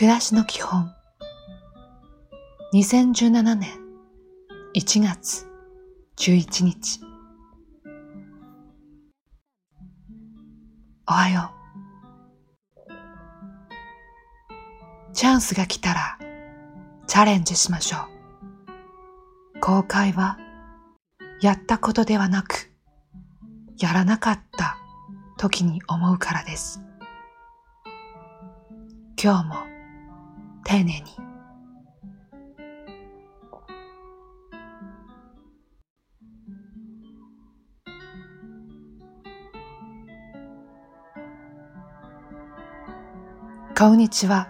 暮らしの基本。2017年1月11日。おはよう。チャンスが来たらチャレンジしましょう。後悔はやったことではなくやらなかった時に思うからです。今日も丁寧に。こんにちは。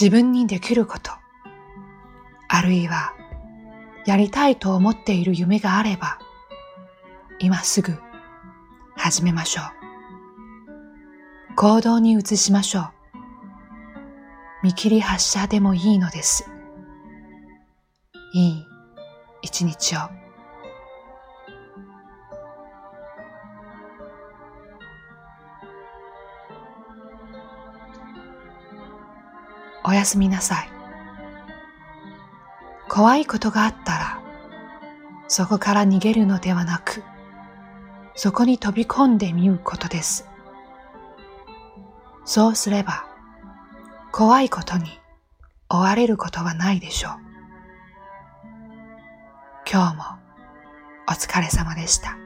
自分にできること。あるいはやりたいと思っている夢があれば今すぐ始めましょう。行動に移しましょう。見切り発車でもいいのです。いい一日を。おやすみなさい。怖いことがあったら、そこから逃げるのではなく、そこに飛び込んでみることです。そうすれば、怖いことに追われることはないでしょう。今日もお疲れ様でした。